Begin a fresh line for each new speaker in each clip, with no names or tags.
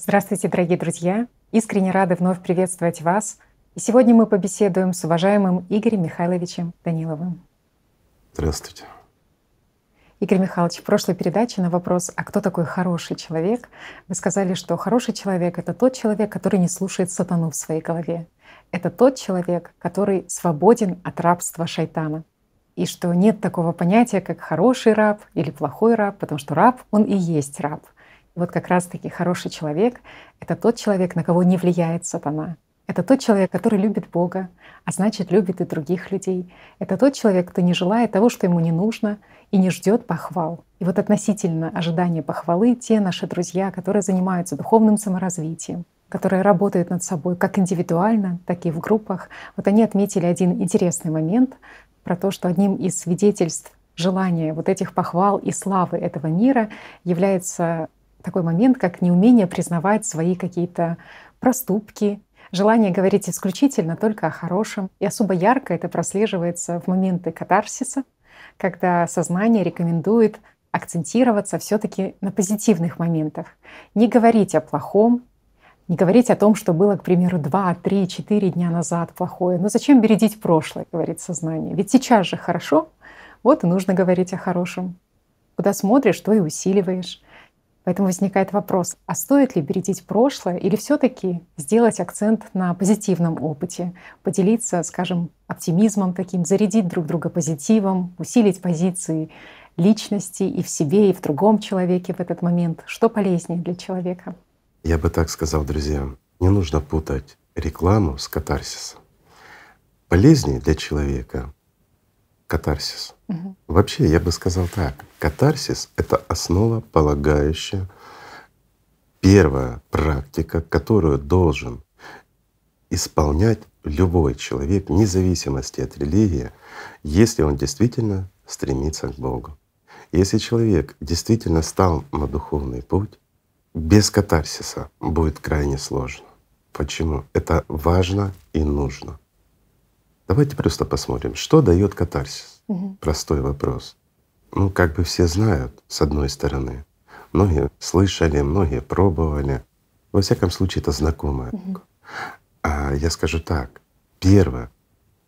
Здравствуйте, дорогие друзья! Искренне рады вновь приветствовать вас. И сегодня мы побеседуем с уважаемым Игорем Михайловичем Даниловым.
Здравствуйте.
Игорь Михайлович, в прошлой передаче на вопрос «А кто такой хороший человек?» вы сказали, что хороший человек — это тот человек, который не слушает сатану в своей голове. Это тот человек, который свободен от рабства шайтана. И что нет такого понятия, как хороший раб или плохой раб, потому что раб, он и есть раб. Вот как раз-таки хороший человек — это тот человек, на кого не влияет сатана. Это тот человек, который любит Бога, а значит, любит и других людей. Это тот человек, кто не желает того, что ему не нужно, и не ждет похвал. И вот относительно ожидания похвалы те наши друзья, которые занимаются духовным саморазвитием, которые работают над собой как индивидуально, так и в группах, вот они отметили один интересный момент про то, что одним из свидетельств желания вот этих похвал и славы этого мира является такой момент, как неумение признавать свои какие-то проступки, желание говорить исключительно только о хорошем. И особо ярко это прослеживается в моменты катарсиса, когда сознание рекомендует акцентироваться все-таки на позитивных моментах. Не говорить о плохом, не говорить о том, что было, к примеру, 2, 3, 4 дня назад плохое. Но зачем бередить прошлое, говорит сознание? Ведь сейчас же хорошо, вот и нужно говорить о хорошем. Куда смотришь, то и усиливаешь. Поэтому возникает вопрос, а стоит ли бередить прошлое или все таки сделать акцент на позитивном опыте, поделиться, скажем, оптимизмом таким, зарядить друг друга позитивом, усилить позиции личности и в себе, и в другом человеке в этот момент? Что полезнее для человека?
Я бы так сказал, друзья, не нужно путать рекламу с катарсисом. Полезнее для человека катарсис. Угу. Вообще, я бы сказал так, катарсис — это основополагающая первая практика, которую должен исполнять любой человек, вне зависимости от религии, если он действительно стремится к Богу. Если человек действительно стал на духовный путь, без катарсиса будет крайне сложно. Почему? Это важно и нужно. Давайте просто посмотрим, что дает катарсис. Угу. Простой вопрос. Ну, как бы все знают, с одной стороны. Многие слышали, многие пробовали. Во всяком случае, это знакомое. Угу. А я скажу так: первое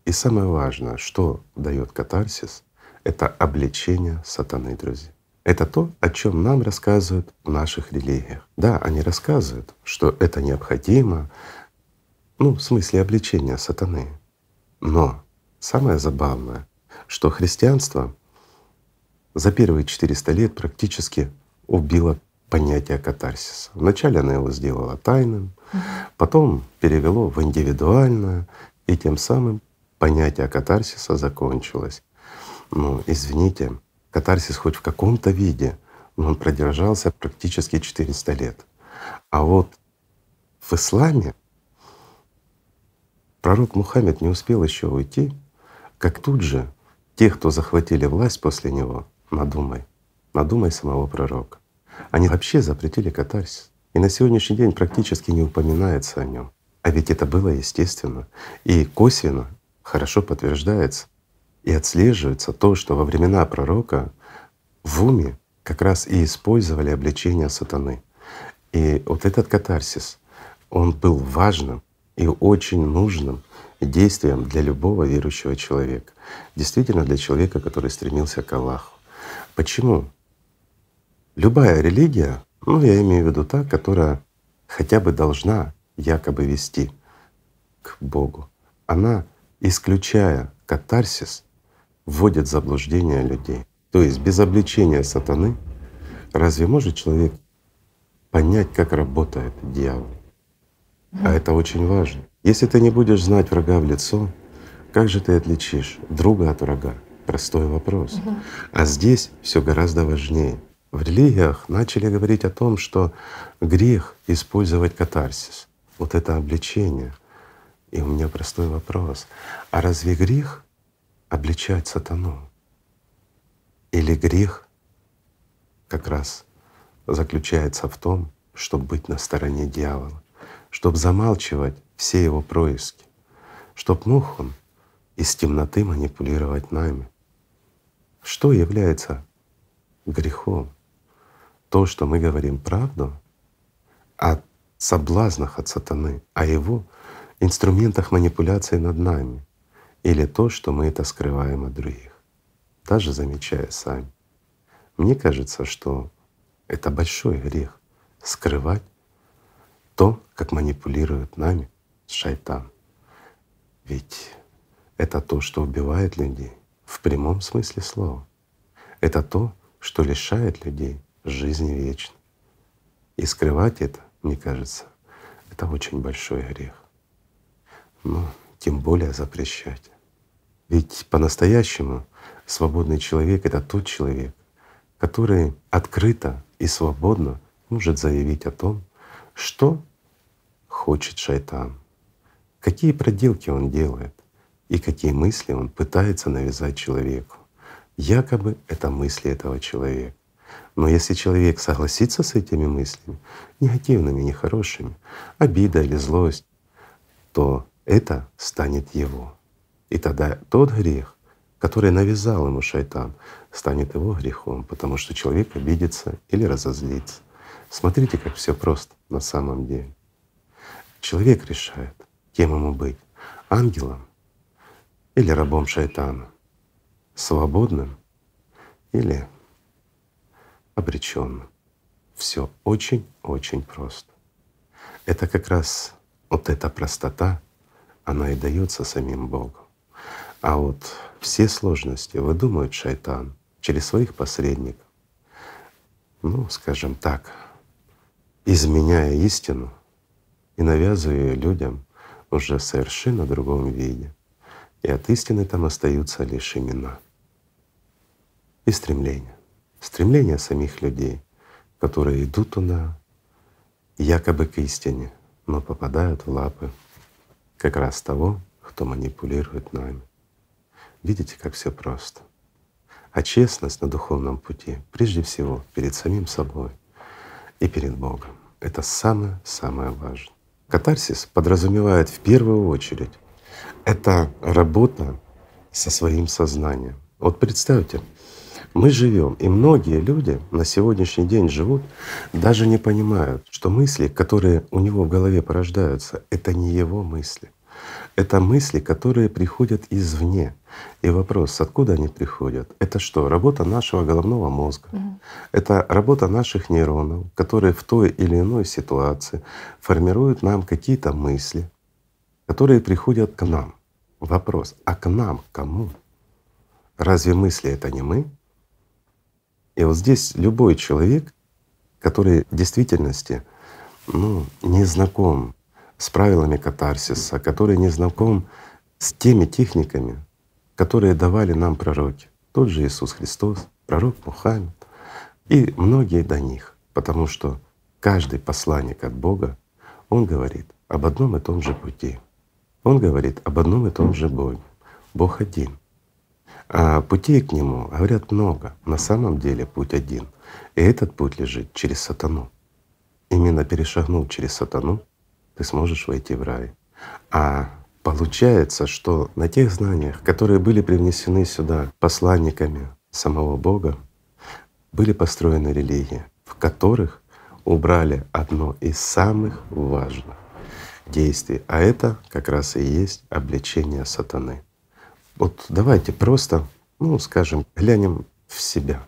и самое важное, что дает катарсис, это обличение сатаны, друзья. Это то, о чем нам рассказывают в наших религиях. Да, они рассказывают, что это необходимо, ну, в смысле обличения сатаны. Но самое забавное, что христианство за первые 400 лет практически убило понятие катарсиса. Вначале оно его сделало тайным, потом перевело в индивидуальное, и тем самым понятие катарсиса закончилось. Ну, извините, катарсис хоть в каком-то виде, но он продержался практически 400 лет. А вот в исламе Пророк Мухаммед не успел еще уйти, как тут же те, кто захватили власть после него, надумай, надумай самого пророка. Они вообще запретили катарсис. И на сегодняшний день практически не упоминается о нем. А ведь это было естественно. И косвенно хорошо подтверждается и отслеживается то, что во времена пророка в уме как раз и использовали обличение сатаны. И вот этот катарсис, он был важным и очень нужным действием для любого верующего человека. Действительно для человека, который стремился к Аллаху. Почему? Любая религия, ну я имею в виду та, которая хотя бы должна якобы вести к Богу, она, исключая катарсис, вводит в заблуждение людей. То есть без обличения сатаны разве может человек понять, как работает дьявол? А это очень важно. Если ты не будешь знать врага в лицо, как же ты отличишь друга от врага? Простой вопрос. Угу. А здесь все гораздо важнее. В религиях начали говорить о том, что грех использовать катарсис. Вот это обличение. И у меня простой вопрос. А разве грех обличать сатану? Или грех как раз заключается в том, чтобы быть на стороне дьявола? Чтобы замалчивать все его происки, чтоб мог он из темноты манипулировать нами. Что является грехом? То, что мы говорим правду, а соблазнах от сатаны, о его инструментах манипуляции над нами или то, что мы это скрываем от других, даже замечая сами. Мне кажется, что это большой грех — скрывать то, как манипулирует нами шайтан. Ведь это то, что убивает людей в прямом смысле слова. Это то, что лишает людей жизни вечной. И скрывать это, мне кажется, это очень большой грех. Но тем более запрещать. Ведь по-настоящему свободный человек — это тот человек, который открыто и свободно может заявить о том, что хочет шайтан, какие проделки он делает и какие мысли он пытается навязать человеку. Якобы это мысли этого человека. Но если человек согласится с этими мыслями, негативными, нехорошими, обида или злость, то это станет его. И тогда тот грех, который навязал ему шайтан, станет его грехом, потому что человек обидится или разозлится. Смотрите, как все просто на самом деле. Человек решает, кем ему быть — ангелом или рабом шайтана, свободным или обреченным. Все очень-очень просто. Это как раз вот эта простота, она и дается самим Богом. А вот все сложности выдумывает шайтан через своих посредников. Ну, скажем так, изменяя истину и навязывая ее людям уже в совершенно другом виде. И от истины там остаются лишь имена и стремления. Стремления самих людей, которые идут туда якобы к истине, но попадают в лапы как раз того, кто манипулирует нами. Видите, как все просто. А честность на духовном пути прежде всего перед самим собой и перед Богом. Это самое-самое важное. Катарсис подразумевает в первую очередь это работа со своим сознанием. Вот представьте, мы живем, и многие люди на сегодняшний день живут, даже не понимают, что мысли, которые у него в голове порождаются, это не его мысли. Это мысли, которые приходят извне. И вопрос, откуда они приходят? Это что? Работа нашего головного мозга. Mm. Это работа наших нейронов, которые в той или иной ситуации формируют нам какие-то мысли, которые приходят к нам. Вопрос, а к нам кому? Разве мысли это не мы? И вот здесь любой человек, который в действительности ну, не знаком с правилами катарсиса, который не знаком с теми техниками, которые давали нам пророки. Тот же Иисус Христос, пророк Мухаммед и многие до них, потому что каждый посланник от Бога, он говорит об одном и том же пути. Он говорит об одном и том же Боге. Бог один. А путей к Нему говорят много. На самом деле путь один. И этот путь лежит через сатану. Именно перешагнув через сатану, ты сможешь войти в рай. А получается, что на тех знаниях, которые были привнесены сюда посланниками самого Бога, были построены религии, в которых убрали одно из самых важных действий, а это как раз и есть обличение сатаны. Вот давайте просто, ну скажем, глянем в себя.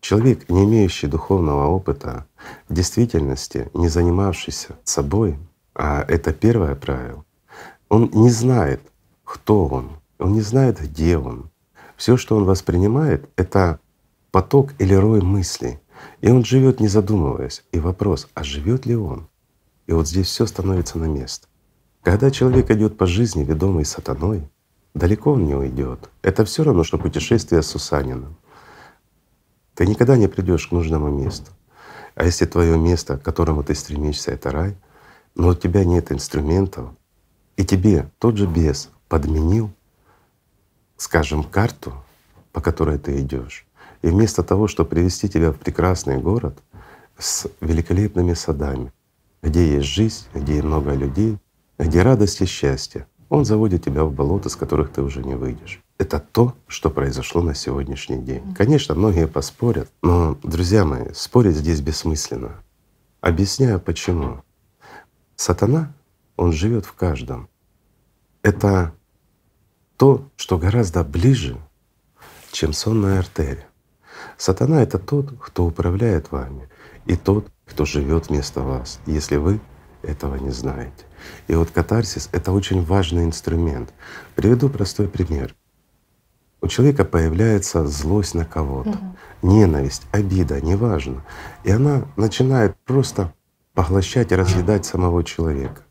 Человек, не имеющий духовного опыта, в действительности не занимавшийся собой, а это первое правило, он не знает, кто он, он не знает, где он. Все, что он воспринимает, это поток или рой мыслей. И он живет, не задумываясь. И вопрос, а живет ли он? И вот здесь все становится на место. Когда человек идет по жизни, ведомый сатаной, далеко он не уйдет. Это все равно, что путешествие с Сусанином. Ты никогда не придешь к нужному месту. А если твое место, к которому ты стремишься, это рай, но у тебя нет инструментов, и тебе тот же бес подменил, скажем, карту, по которой ты идешь, и вместо того, чтобы привести тебя в прекрасный город с великолепными садами, где есть жизнь, где много людей, где радость и счастье, он заводит тебя в болото, с которых ты уже не выйдешь. Это то, что произошло на сегодняшний день. Конечно, многие поспорят, но, друзья мои, спорить здесь бессмысленно. Объясняю почему. Сатана, он живет в каждом. Это то, что гораздо ближе, чем сонная артерия. Сатана — это тот, кто управляет вами, и тот, кто живет вместо вас, если вы этого не знаете. И вот катарсис — это очень важный инструмент. Приведу простой пример. У человека появляется злость на кого-то, угу. ненависть, обида, неважно. И она начинает просто поглощать и разъедать самого человека.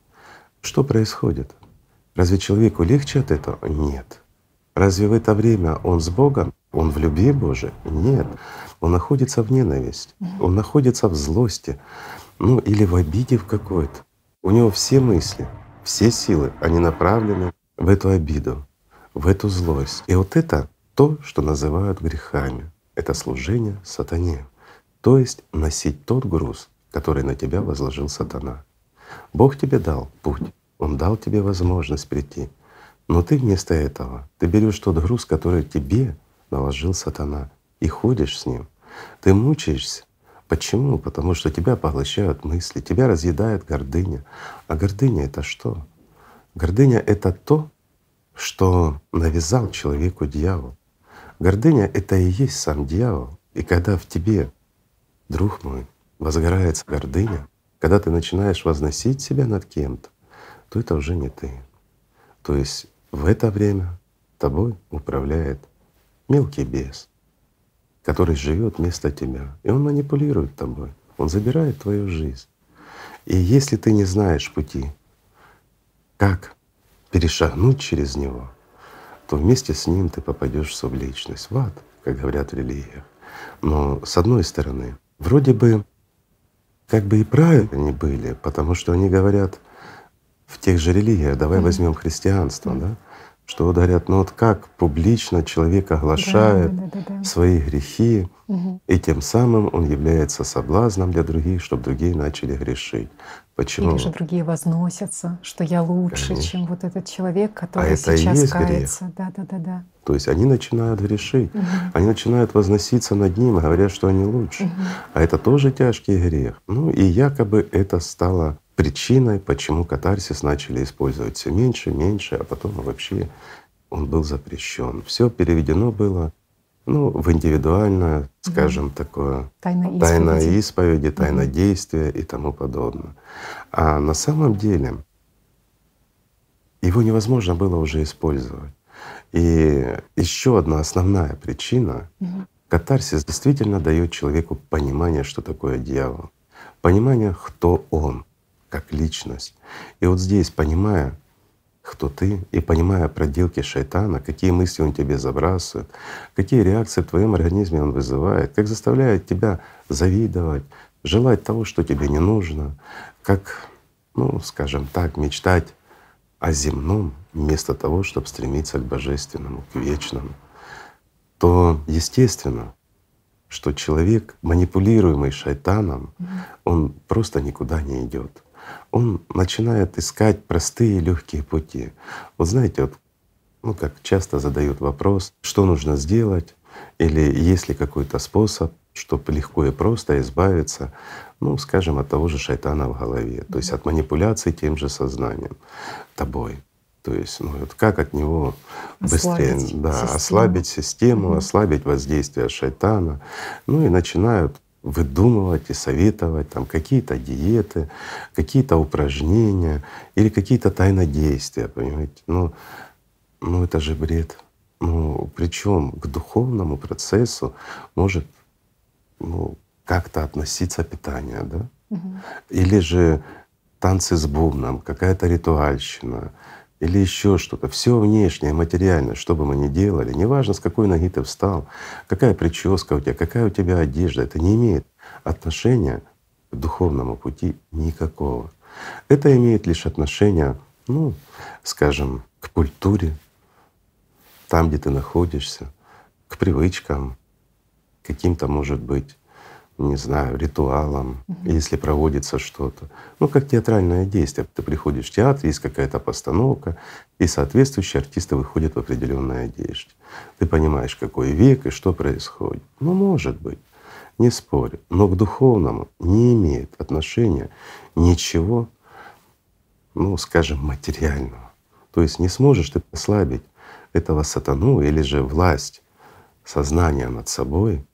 Что происходит? Разве человеку легче от этого? Нет. Разве в это время он с Богом? Он в любви Божией? Нет. Он находится в ненависти, он находится в злости, ну или в обиде в какой-то. У него все мысли, все силы, они направлены в эту обиду, в эту злость. И вот это то, что называют грехами. Это служение сатане. То есть носить тот груз, который на тебя возложил сатана. Бог тебе дал путь, Он дал тебе возможность прийти. Но ты вместо этого, ты берешь тот груз, который тебе наложил сатана, и ходишь с ним. Ты мучаешься. Почему? Потому что тебя поглощают мысли, тебя разъедает гордыня. А гордыня — это что? Гордыня — это то, что навязал человеку дьявол. Гордыня — это и есть сам дьявол. И когда в тебе, друг мой, возгорается гордыня, когда ты начинаешь возносить себя над кем-то, то это уже не ты. То есть в это время тобой управляет мелкий бес, который живет вместо тебя. И он манипулирует тобой, он забирает твою жизнь. И если ты не знаешь пути, как перешагнуть через него, то вместе с ним ты попадешь в субличность, в ад, как говорят в религиях. Но с одной стороны, вроде бы как бы и правильно они были, потому что они говорят в тех же религиях, давай возьмем христианство, да, что говорят, ну вот как публично человек оглашает да, да, да, да. свои грехи, угу. и тем самым он является соблазном для других, чтобы другие начали грешить. Почему?
Или же другие возносятся, что я лучше, Конечно. чем вот этот человек, а который а сейчас это кается. Грех. Да, да, да, да.
То есть они начинают грешить, угу. они начинают возноситься над ним, говорят, что они лучше. Угу. А это тоже тяжкий грех. Ну и якобы это стало причиной, почему катарсис начали использовать все меньше, меньше, а потом вообще он был запрещен. Все переведено было ну, в индивидуальное, скажем, такое
тайна
тайна исповеди, тайна угу. действия и тому подобное. А на самом деле его невозможно было уже использовать. И еще одна основная причина угу. катарсис действительно дает человеку понимание, что такое дьявол, понимание, кто он как личность. И вот здесь, понимая, кто ты, и понимая проделки шайтана, какие мысли он тебе забрасывает, какие реакции в твоем организме он вызывает, как заставляет тебя завидовать, желать того, что тебе не нужно, как, ну, скажем так, мечтать о земном вместо того, чтобы стремиться к божественному, к вечному, то естественно, что человек, манипулируемый шайтаном, он просто никуда не идет он начинает искать простые легкие пути. Вот знаете, вот, ну как часто задают вопрос, что нужно сделать, или есть ли какой-то способ, чтобы легко и просто избавиться, ну, скажем, от того же шайтана в голове, то есть от манипуляций тем же сознанием тобой. То есть, ну вот как от него быстрее, ослабить да, систему. ослабить систему, угу. ослабить воздействие шайтана. Ну и начинают выдумывать и советовать там какие-то диеты, какие-то упражнения или какие-то тайнодействия, понимаете? Ну, ну это же бред. Ну, причем к духовному процессу может ну, как-то относиться питание, да? Угу. Или же танцы с бубном, какая-то ритуальщина, или еще что-то, все внешнее, материальное, что бы мы ни делали, неважно, с какой ноги ты встал, какая прическа у тебя, какая у тебя одежда, это не имеет отношения к духовному пути никакого. Это имеет лишь отношение, ну, скажем, к культуре, там, где ты находишься, к привычкам, каким-то, может быть, не знаю, ритуалом, угу. если проводится что-то. Ну, как театральное действие. Ты приходишь в театр, есть какая-то постановка, и соответствующие артисты выходят в определенной одежде. Ты понимаешь, какой век и что происходит. Ну, может быть. не спорю, но к духовному не имеет отношения ничего, ну, скажем, материального. То есть не сможешь ты ослабить этого сатану или же власть сознания над собой,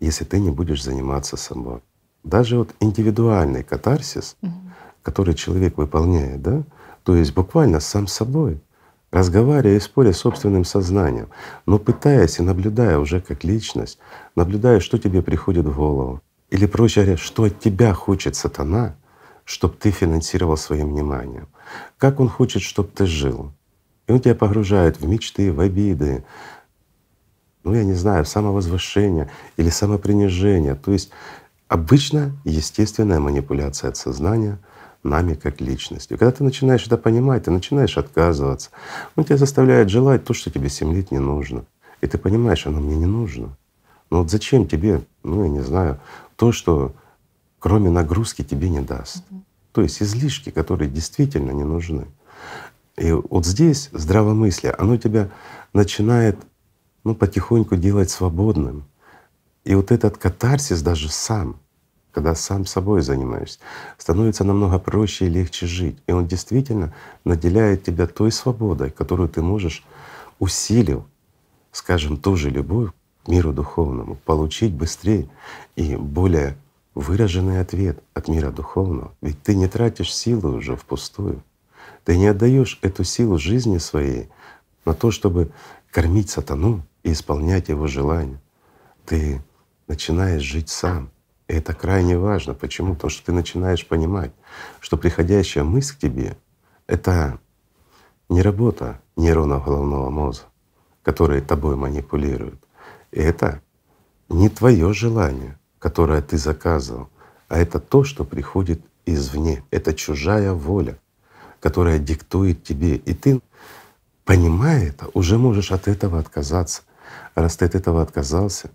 если ты не будешь заниматься собой. Даже вот индивидуальный катарсис, угу. который человек выполняет, да, то есть буквально сам собой, разговаривая и споря с собственным сознанием, но пытаясь и наблюдая уже как личность, наблюдая, что тебе приходит в голову, или проще говоря, что от тебя хочет сатана, чтобы ты финансировал своим вниманием, как он хочет, чтобы ты жил. И он тебя погружает в мечты, в обиды, ну я не знаю, в самовозвышение или самопринижение. То есть обычно естественная манипуляция от сознания — нами как личностью. Когда ты начинаешь это понимать, ты начинаешь отказываться. Он тебя заставляет желать то, что тебе 7 лет не нужно. И ты понимаешь, оно мне не нужно. Но вот зачем тебе, ну я не знаю, то, что кроме нагрузки тебе не даст. Угу. То есть излишки, которые действительно не нужны. И вот здесь здравомыслие, оно тебя начинает ну, потихоньку делать свободным. И вот этот катарсис даже сам, когда сам собой занимаешься, становится намного проще и легче жить. И он действительно наделяет тебя той свободой, которую ты можешь, усилив, скажем, ту же любовь к миру духовному, получить быстрее и более выраженный ответ от мира духовного. Ведь ты не тратишь силы уже впустую. Ты не отдаешь эту силу жизни своей на то, чтобы кормить сатану и исполнять его желания. Ты начинаешь жить сам. И это крайне важно. Почему? Потому что ты начинаешь понимать, что приходящая мысль к тебе — это не работа нейронов головного мозга, которые тобой манипулируют. И это не твое желание, которое ты заказывал, а это то, что приходит извне. Это чужая воля, которая диктует тебе. И ты, понимая это, уже можешь от этого отказаться. Раз ты от этого отказался,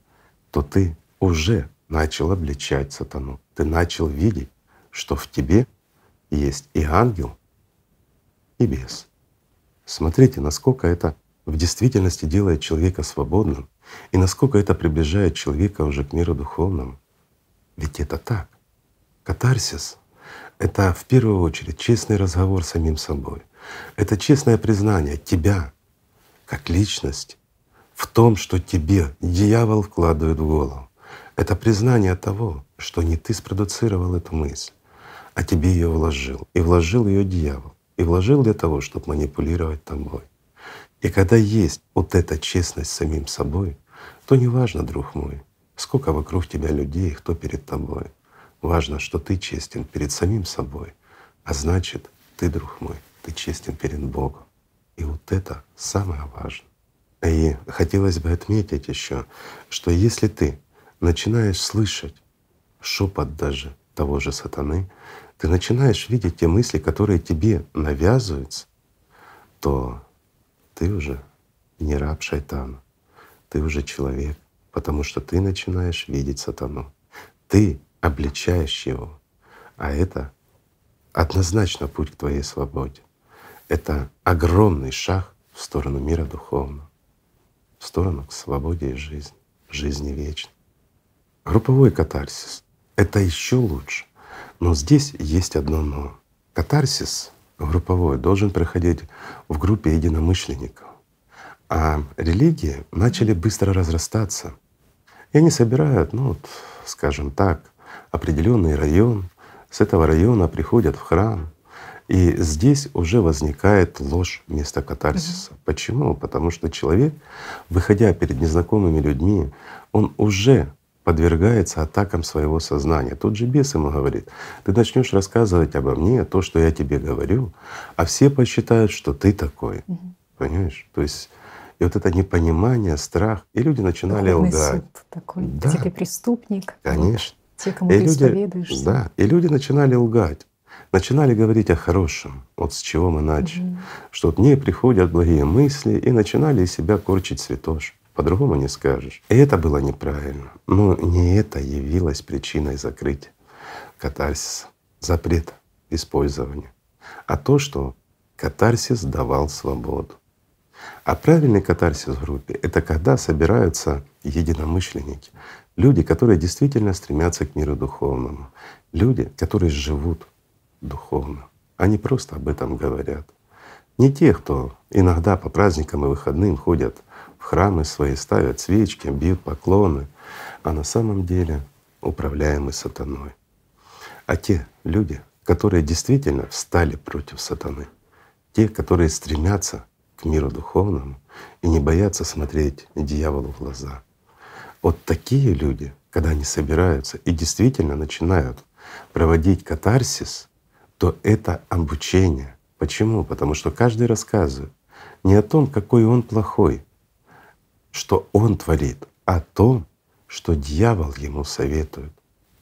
то ты уже начал обличать сатану. Ты начал видеть, что в тебе есть и ангел, и бес. Смотрите, насколько это в действительности делает человека свободным и насколько это приближает человека уже к миру духовному. Ведь это так. Катарсис — это в первую очередь честный разговор с самим собой. Это честное признание тебя как личность в том, что тебе дьявол вкладывает в голову. Это признание того, что не ты спродуцировал эту мысль, а тебе ее вложил. И вложил ее дьявол. И вложил для того, чтобы манипулировать тобой. И когда есть вот эта честность с самим собой, то не важно, друг мой, сколько вокруг тебя людей, кто перед тобой. Важно, что ты честен перед самим собой, а значит, ты, друг мой, ты честен перед Богом. И вот это самое важное. И хотелось бы отметить еще, что если ты начинаешь слышать шепот даже того же сатаны, ты начинаешь видеть те мысли, которые тебе навязываются, то ты уже не раб шайтану, ты уже человек, потому что ты начинаешь видеть сатану. Ты обличаешь его, а это однозначно путь к твоей свободе. Это огромный шаг в сторону мира духовного, в сторону к свободе и жизни, жизни вечной. Групповой катарсис — это еще лучше. Но здесь есть одно «но». Катарсис групповой должен проходить в группе единомышленников. А религии начали быстро разрастаться. И они собирают, ну вот, скажем так, определенный район. С этого района приходят в храм. И здесь уже возникает ложь вместо катарсиса. Угу. Почему? Потому что человек, выходя перед незнакомыми людьми, он уже подвергается атакам своего сознания. Тот же бес ему говорит, ты начнешь рассказывать обо мне, то, что я тебе говорю, а все посчитают, что ты такой. Угу. Понимаешь? То есть и вот это непонимание, страх, и люди начинали
Духовный
лгать.
Суд такой, да. где ты преступник.
Конечно.
Те, кому
и
ты
люди. Да, и люди начинали лгать, начинали говорить о хорошем. Вот с чего мы начали. Угу. Что вот мне приходят благие мысли, и начинали из себя корчить святош. По-другому не скажешь. И это было неправильно. Но не это явилось причиной закрытия катарсиса, запрета использования, а то, что катарсис давал свободу. А правильный катарсис в группе — это когда собираются единомышленники, Люди, которые действительно стремятся к миру духовному. Люди, которые живут духовно. Они просто об этом говорят. Не те, кто иногда по праздникам и выходным ходят в храмы свои, ставят свечки, бьют поклоны, а на самом деле управляемы сатаной. А те люди, которые действительно встали против сатаны, те, которые стремятся к миру духовному и не боятся смотреть дьяволу в глаза. Вот такие люди, когда они собираются и действительно начинают проводить катарсис, то это обучение. Почему? Потому что каждый рассказывает не о том, какой он плохой, что он творит, а о том, что дьявол ему советует.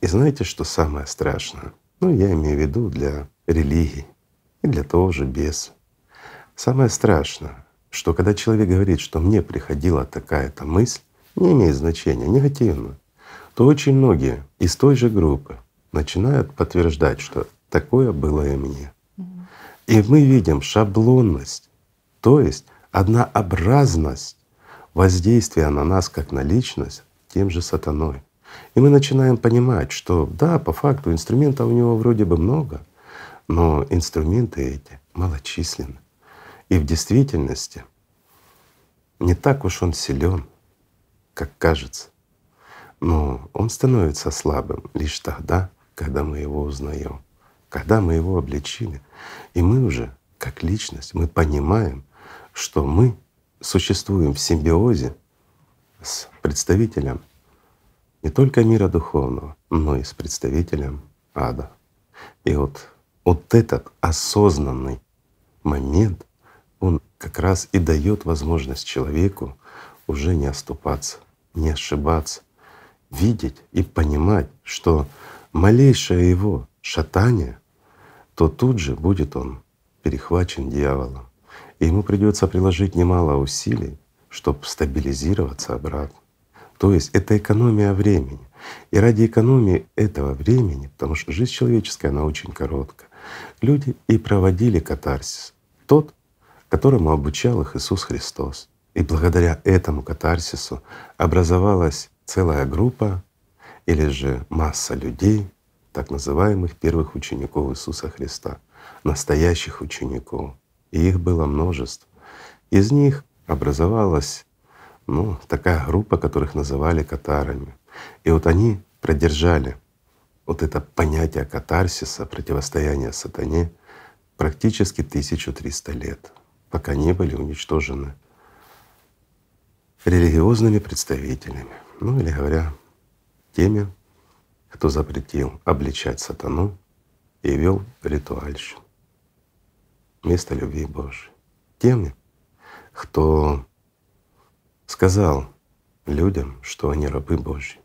И знаете, что самое страшное? Ну, я имею в виду для религии и для того же беса. Самое страшное, что когда человек говорит, что мне приходила такая-то мысль, не имеет значения, негативно, то очень многие из той же группы начинают подтверждать, что такое было и мне. И мы видим шаблонность, то есть однообразность воздействия на нас как на личность тем же сатаной. И мы начинаем понимать, что да, по факту инструментов у него вроде бы много, но инструменты эти малочисленны. И в действительности не так уж он силен, как кажется. Но он становится слабым лишь тогда, когда мы его узнаем, когда мы его обличили. И мы уже, как личность, мы понимаем, что мы существуем в симбиозе с представителем не только мира духовного, но и с представителем ада. И вот, вот этот осознанный момент он как раз и дает возможность человеку уже не оступаться, не ошибаться, видеть и понимать, что малейшее его шатание, то тут же будет он перехвачен дьяволом. И ему придется приложить немало усилий, чтобы стабилизироваться обратно. То есть это экономия времени. И ради экономии этого времени, потому что жизнь человеческая, она очень короткая, люди и проводили катарсис. Тот, которому обучал их Иисус Христос. И благодаря этому катарсису образовалась целая группа или же масса людей, так называемых первых учеников Иисуса Христа, настоящих учеников. И их было множество. Из них образовалась ну, такая группа, которых называли катарами. И вот они продержали вот это понятие катарсиса, противостояния сатане практически 1300 лет пока не были уничтожены религиозными представителями, ну или говоря, теми, кто запретил обличать сатану и вел ритуальщину вместо любви Божьей. Теми, кто сказал людям, что они рабы Божьи.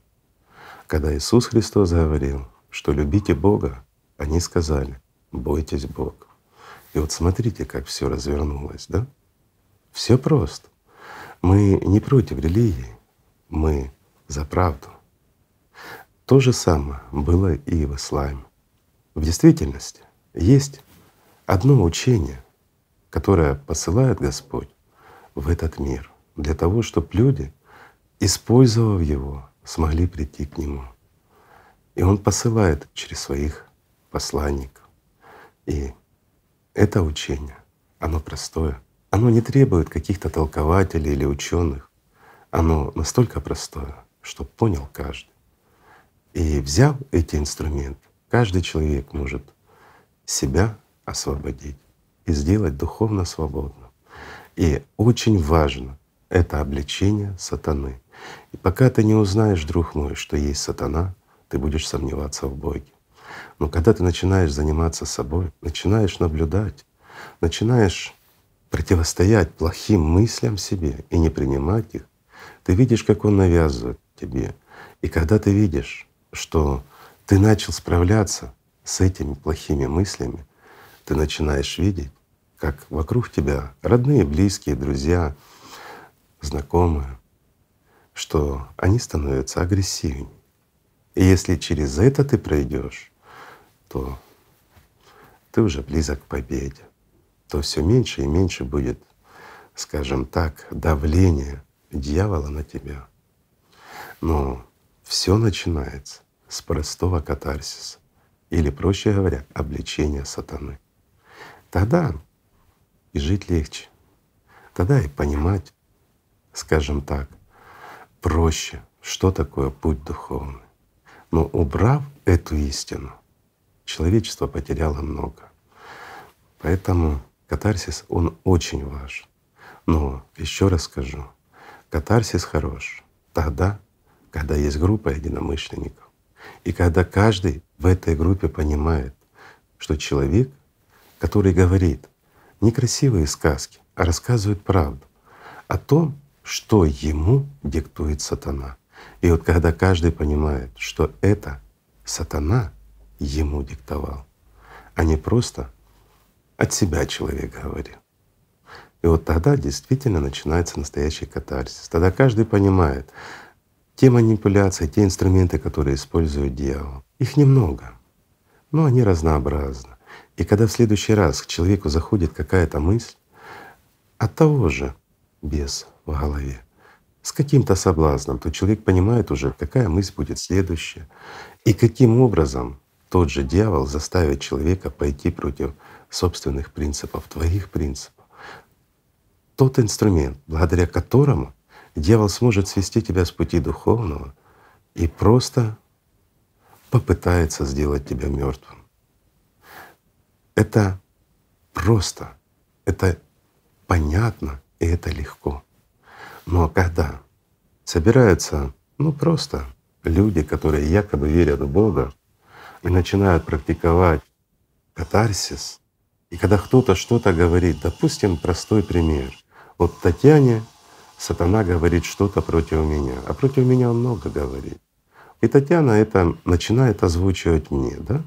Когда Иисус Христос говорил, что любите Бога, они сказали, бойтесь Бога. И вот смотрите, как все развернулось, да? Все просто. Мы не против религии, мы за правду. То же самое было и в исламе. В действительности есть одно учение, которое посылает Господь в этот мир для того, чтобы люди, использовав его, смогли прийти к Нему. И Он посылает через своих посланников. И это учение, оно простое. Оно не требует каких-то толкователей или ученых. Оно настолько простое, что понял каждый. И взяв эти инструменты, каждый человек может себя освободить и сделать духовно свободным. И очень важно это обличение сатаны. И пока ты не узнаешь, друг мой, что есть сатана, ты будешь сомневаться в Боге. Но когда ты начинаешь заниматься собой, начинаешь наблюдать, начинаешь противостоять плохим мыслям себе и не принимать их, ты видишь, как он навязывает тебе. И когда ты видишь, что ты начал справляться с этими плохими мыслями, ты начинаешь видеть, как вокруг тебя родные, близкие, друзья, знакомые, что они становятся агрессивнее. И если через это ты пройдешь, то ты уже близок к победе, то все меньше и меньше будет, скажем так, давление дьявола на тебя. Но все начинается с простого катарсиса, или, проще говоря, обличения сатаны. Тогда и жить легче, тогда и понимать, скажем так, проще, что такое путь духовный. Но убрав эту истину, человечество потеряло много. Поэтому катарсис, он очень важен. Но еще раз скажу, катарсис хорош тогда, когда есть группа единомышленников. И когда каждый в этой группе понимает, что человек, который говорит не красивые сказки, а рассказывает правду о том, что ему диктует сатана. И вот когда каждый понимает, что это сатана ему диктовал, а не просто от себя человек говорил. И вот тогда действительно начинается настоящий катарсис. Тогда каждый понимает, те манипуляции, те инструменты, которые использует дьявол, их немного, но они разнообразны. И когда в следующий раз к человеку заходит какая-то мысль от того же без в голове, с каким-то соблазном, то человек понимает уже, какая мысль будет следующая, и каким образом тот же дьявол заставит человека пойти против собственных принципов, твоих принципов. Тот инструмент, благодаря которому Дьявол сможет свести тебя с пути духовного и просто попытается сделать тебя мертвым. Это просто, это понятно и это легко. Но когда собираются, ну просто люди, которые якобы верят в Бога и начинают практиковать катарсис, и когда кто-то что-то говорит, допустим, простой пример. Вот Татьяне сатана говорит что-то против меня, а против меня он много говорит. И Татьяна это начинает озвучивать мне, да?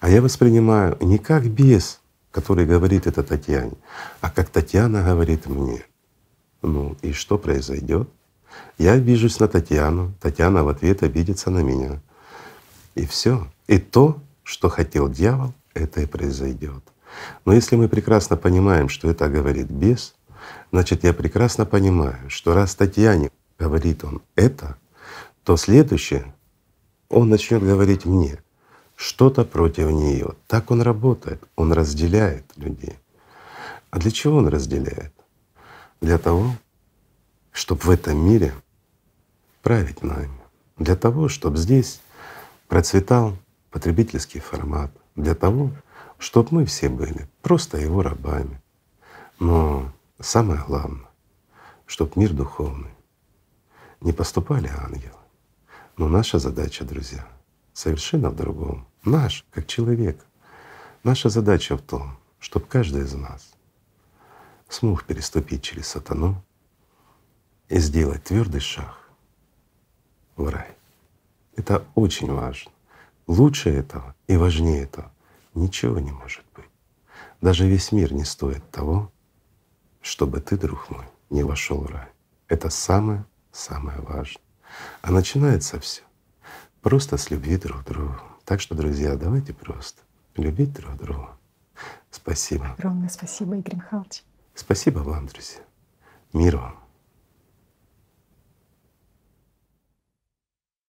А я воспринимаю не как бес, который говорит это Татьяне, а как Татьяна говорит мне. Ну и что произойдет? Я обижусь на Татьяну, Татьяна в ответ обидится на меня. И все. И то, что хотел дьявол, это и произойдет. Но если мы прекрасно понимаем, что это говорит бес, Значит, я прекрасно понимаю, что раз Татьяне говорит он это, то следующее он начнет говорить мне что-то против нее. Так он работает, он разделяет людей. А для чего он разделяет? Для того, чтобы в этом мире править нами, для того, чтобы здесь процветал потребительский формат, для того, чтобы мы все были просто его рабами. Но Самое главное, чтобы мир духовный не поступали ангелы. Но наша задача, друзья, совершенно в другом. Наш, как человек, наша задача в том, чтобы каждый из нас смог переступить через сатану и сделать твердый шаг в рай. Это очень важно. Лучше этого и важнее этого ничего не может быть. Даже весь мир не стоит того, чтобы ты, друг мой, не вошел в рай. Это самое-самое важное. А начинается все просто с любви друг к другу. Так что, друзья, давайте просто любить друг друга. Спасибо.
Огромное спасибо, Игорь Михайлович.
Спасибо вам, друзья. Мир вам.